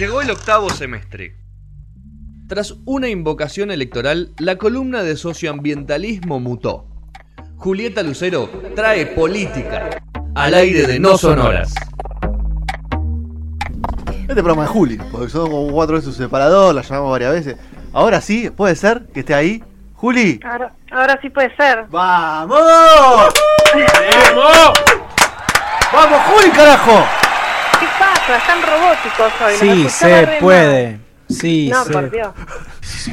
Llegó el octavo semestre. Tras una invocación electoral, la columna de socioambientalismo mutó. Julieta Lucero trae política al aire de No Sonoras. Este programa de Juli, porque son como cuatro veces su separador, la llamamos varias veces. Ahora sí, puede ser que esté ahí. Juli. Ahora, ahora sí puede ser. ¡Vamos! ¡Vamos! ¡Vamos, Juli, carajo! ¿Qué pasa? Están robóticos hoy. Sí, se puede. mal. Sí, No, se por Dios.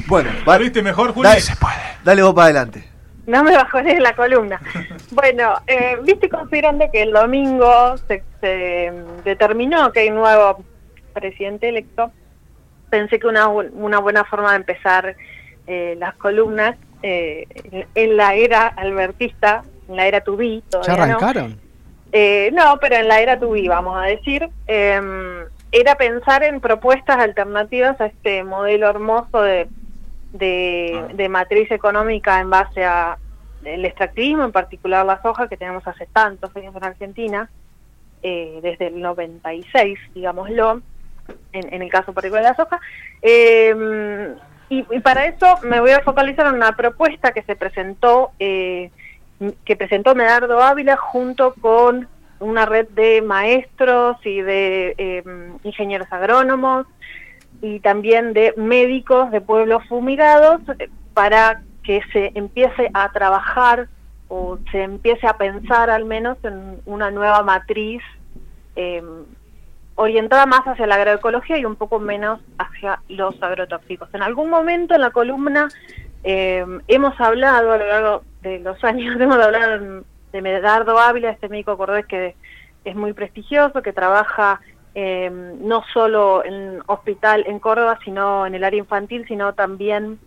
Bueno, ¿Lo vale. viste mejor, Juli? Dale, dale vos para adelante. No me bajoné la columna. Bueno, eh, viste considerando que el domingo se, se, mm, determinó que hay un nuevo presidente electo, pensé que una, bu- una buena forma de empezar eh, las columnas eh, en, en la era albertista, en la era Tubí, ¿Ya todavía no, arrancaron? Eh, no, pero en la era Tubí, vamos a decir, eh, era pensar en propuestas alternativas a este modelo hermoso de, de, de matriz económica en base a el extractivismo, en particular la soja, que tenemos hace tantos años en Argentina, eh, desde el 96, digámoslo, en, en el caso particular de la soja. Eh, y, y para eso me voy a focalizar en una propuesta que se presentó, eh, que presentó Medardo Ávila junto con una red de maestros y de eh, ingenieros agrónomos y también de médicos de pueblos fumigados para que se empiece a trabajar o se empiece a pensar al menos en una nueva matriz eh, orientada más hacia la agroecología y un poco menos hacia los agrotóxicos. En algún momento en la columna eh, hemos hablado a lo largo de los años, hemos hablado de Medardo Ávila, este médico cordobés que es muy prestigioso, que trabaja eh, no solo en hospital en Córdoba, sino en el área infantil, sino también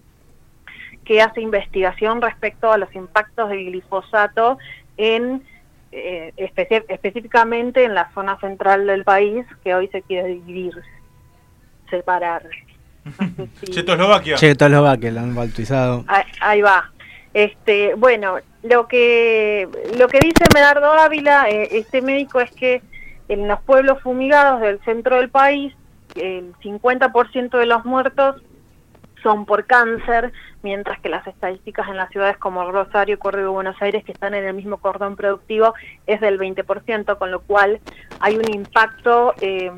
que hace investigación respecto a los impactos del glifosato en eh, específicamente en la zona central del país, que hoy se quiere dividir, separar. No sé si- Checoslovaquia. Checoslovaquia, lo han bautizado. Ahí, ahí va. Este, bueno, lo que lo que dice Medardo Ávila, eh, este médico, es que en los pueblos fumigados del centro del país, el 50% de los muertos son por cáncer, mientras que las estadísticas en las ciudades como Rosario, Córdoba y Buenos Aires, que están en el mismo cordón productivo, es del 20%, con lo cual hay un impacto eh,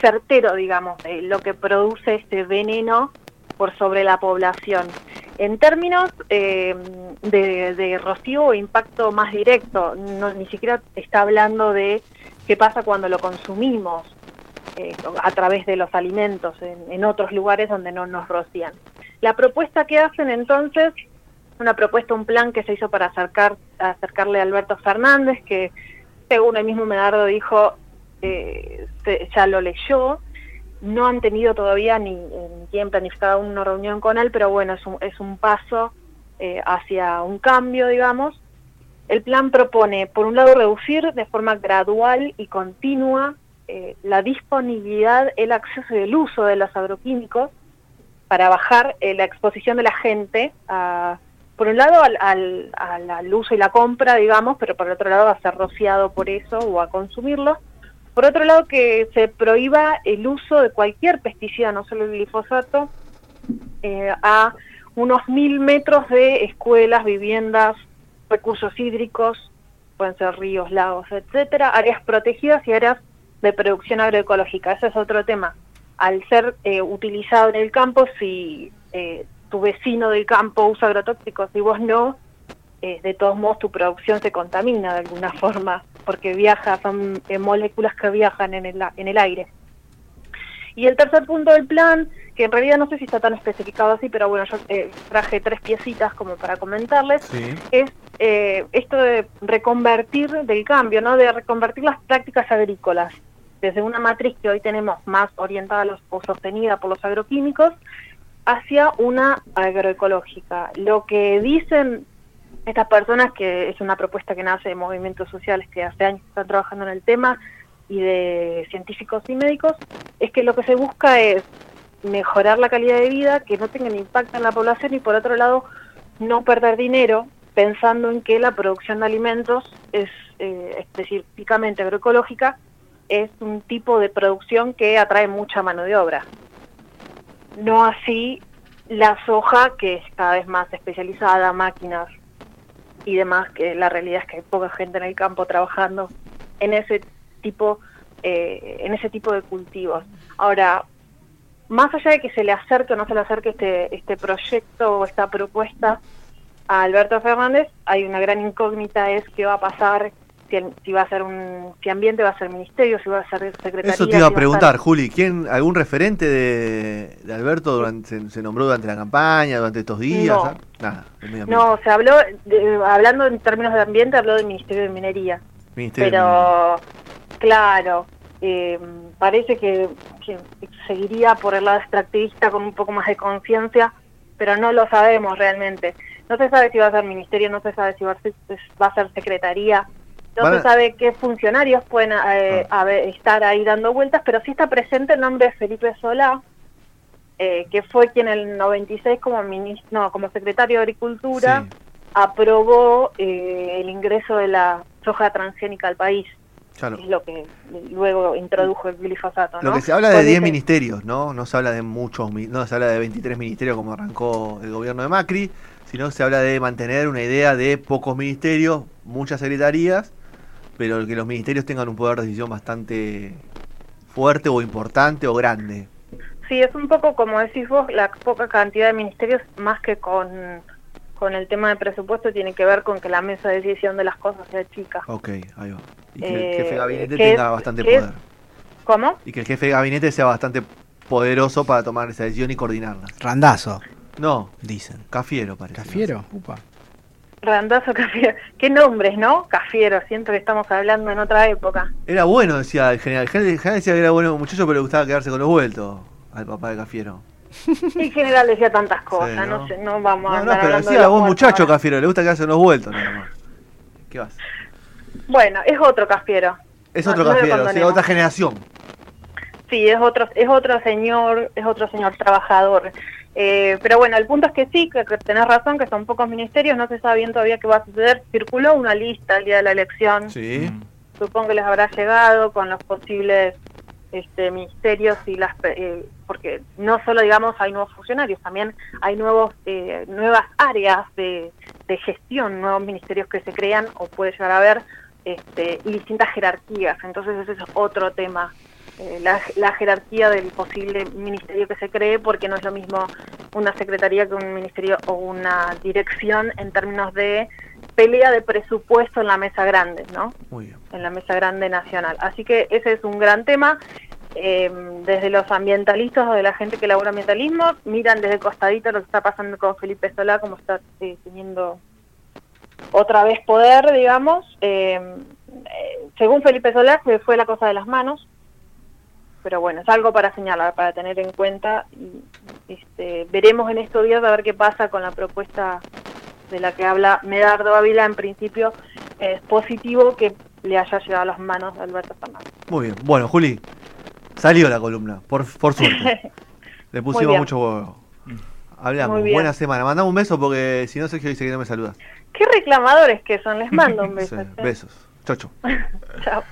certero, digamos, de lo que produce este veneno por sobre la población. En términos eh, de, de rocío o impacto más directo, no, ni siquiera está hablando de qué pasa cuando lo consumimos eh, a través de los alimentos en, en otros lugares donde no nos rocían. La propuesta que hacen entonces, una propuesta, un plan que se hizo para acercar, acercarle a Alberto Fernández, que según el mismo Medardo dijo, eh, se- ya lo leyó, no han tenido todavía ni, ni tienen una reunión con él, pero bueno, es un, es un paso eh, hacia un cambio, digamos. El plan propone, por un lado, reducir de forma gradual y continua eh, la disponibilidad, el acceso y el uso de los agroquímicos para bajar eh, la exposición de la gente, a, por un lado, al, al, al- uso y la compra, digamos, pero por otro lado, a ser rociado por eso o a consumirlo. Por otro lado, que se prohíba el uso de cualquier pesticida, no solo el glifosato, eh, a unos mil metros de escuelas, viviendas, recursos hídricos, pueden ser ríos, lagos, etcétera, áreas protegidas y áreas de producción agroecológica. Ese es otro tema. Al ser eh, utilizado en el campo, si eh, tu vecino del campo usa agrotóxicos y vos no, eh, de todos modos tu producción se contamina de alguna forma, porque viaja, son eh, moléculas que viajan en el, en el aire. Y el tercer punto del plan, que en realidad no sé si está tan especificado así, pero bueno, yo eh, traje tres piecitas como para comentarles, Sí. es eh, esto de reconvertir del cambio, ¿no? De reconvertir las prácticas agrícolas desde una matriz que hoy tenemos más orientada a los, o sostenida por los agroquímicos hacia una agroecológica. Lo que dicen estas personas, que es una propuesta que nace de movimientos sociales que hace años están trabajando en el tema y de científicos y médicos, es que lo que se busca es mejorar la calidad de vida, que no tengan impacto en la población y por otro lado no perder dinero pensando en que la producción de alimentos es eh, específicamente agroecológica es un tipo de producción que atrae mucha mano de obra. No así la soja, que es cada vez más especializada, máquinas y demás, que la realidad es que hay poca gente en el campo trabajando en ese tipo, eh, en ese tipo de cultivos. Ahora, más allá de que se le acerque o no se le acerque este, este proyecto o esta propuesta a Alberto Fernández, hay una gran incógnita, es qué va a pasar, si, el- si va a ser un, si ambiente va a ser ministerio, si va a ser secretaría. Eso te iba a preguntar, Juli. ¿Quién, ¿Algún referente de, de Alberto durante, se, se nombró durante la campaña, durante estos días? No. ¿ah? Nada. No, se habló, de- hablando en términos de ambiente, habló del Ministerio de Minería. Ministerio. Pero, claro, eh, parece que, que seguiría por el lado extractivista con un poco más de conciencia, pero no lo sabemos realmente. No se sabe si va a ser ministerio, no se sabe si va a ser, va a ser secretaría, no se sabe qué funcionarios pueden eh, haber- estar ahí dando vueltas, pero sí está presente el nombre de Felipe Solá, eh, que fue quien en el 96 como ministro, no, como secretario de Agricultura Sí. aprobó eh, el ingreso de la soja transgénica al país, Claro. es lo que luego introdujo el glifosato. Lo que se habla de Con 10 ese- ministerios, ¿no? No se habla de muchos, no se habla de 23 ministerios como arrancó el gobierno de Macri, sino se habla de mantener una idea de pocos ministerios, muchas secretarías, pero que los ministerios tengan un poder de decisión bastante fuerte o importante o grande. Sí, es un poco como decís vos, la poca cantidad de ministerios, más que con, con el tema de presupuesto, tiene que ver con que la mesa de decisión de las cosas sea chica. Ok, ahí va. Y que Eh, el jefe de gabinete que tenga es- bastante es- poder. ¿Cómo? Y que el jefe de gabinete sea bastante poderoso para tomar esa decisión y coordinarla. Randazo, No, dicen. Cafiero parece. ¿Cafiero? Upa. Randazo Cafiero. Qué nombres, ¿no? Cafiero, siento que estamos hablando en otra época. Era bueno, decía el general. El general el decía que era bueno muchacho, pero le gustaba quedarse con los vueltos al papá de Cafiero. En general decía tantas cosas, Sí, ¿no? no sé, no vamos a No, no, andar pero decía vos muchacho ahora. Cafiero, le gusta quedarse con los vueltos nada más. ¿Qué vas? Bueno, es otro Cafiero. Es No, otro no Cafiero, condonemos. otra generación. Sí, es otro, es otro señor, es otro señor trabajador. Eh, pero bueno, el punto es que sí, que, que tenés razón, que son pocos ministerios, no se sabe bien todavía qué va a suceder. Circuló una lista el día de la elección, Sí. supongo que les habrá llegado con los posibles este, ministerios y las eh, porque no solo digamos hay nuevos funcionarios, también hay nuevos eh, nuevas áreas de, de gestión, nuevos ministerios que se crean o puede llegar a haber este, y distintas jerarquías. Entonces ese es otro tema eh, la, la jerarquía del posible ministerio que se cree, porque no es lo mismo una secretaría que un ministerio o una dirección en términos de pelea de presupuesto en la mesa grande, ¿no? Muy bien. En la mesa grande nacional. Así que ese es un gran tema. Eh, desde los ambientalistas o de la gente que elabora ambientalismo, miran desde costadito lo que está pasando con Felipe Solá, como está eh, teniendo otra vez poder, digamos. Eh, eh, según Felipe Solá, se fue la cosa de las manos, pero bueno, es algo para señalar, para tener en cuenta. Y, este, veremos en estos días a ver qué pasa con la propuesta de la que habla Medardo Ávila. En principio es positivo que le haya llegado a las manos de Alberto Fernández. Muy bien. Bueno, Juli, salió la columna, por, por suerte. Le pusimos mucho huevo. Hablamos. Buena semana. Mandame un beso porque si no, Sergio dice que no me saluda. Qué reclamadores que son, les mando un beso. Sí, besos. Chau, chau. Chao.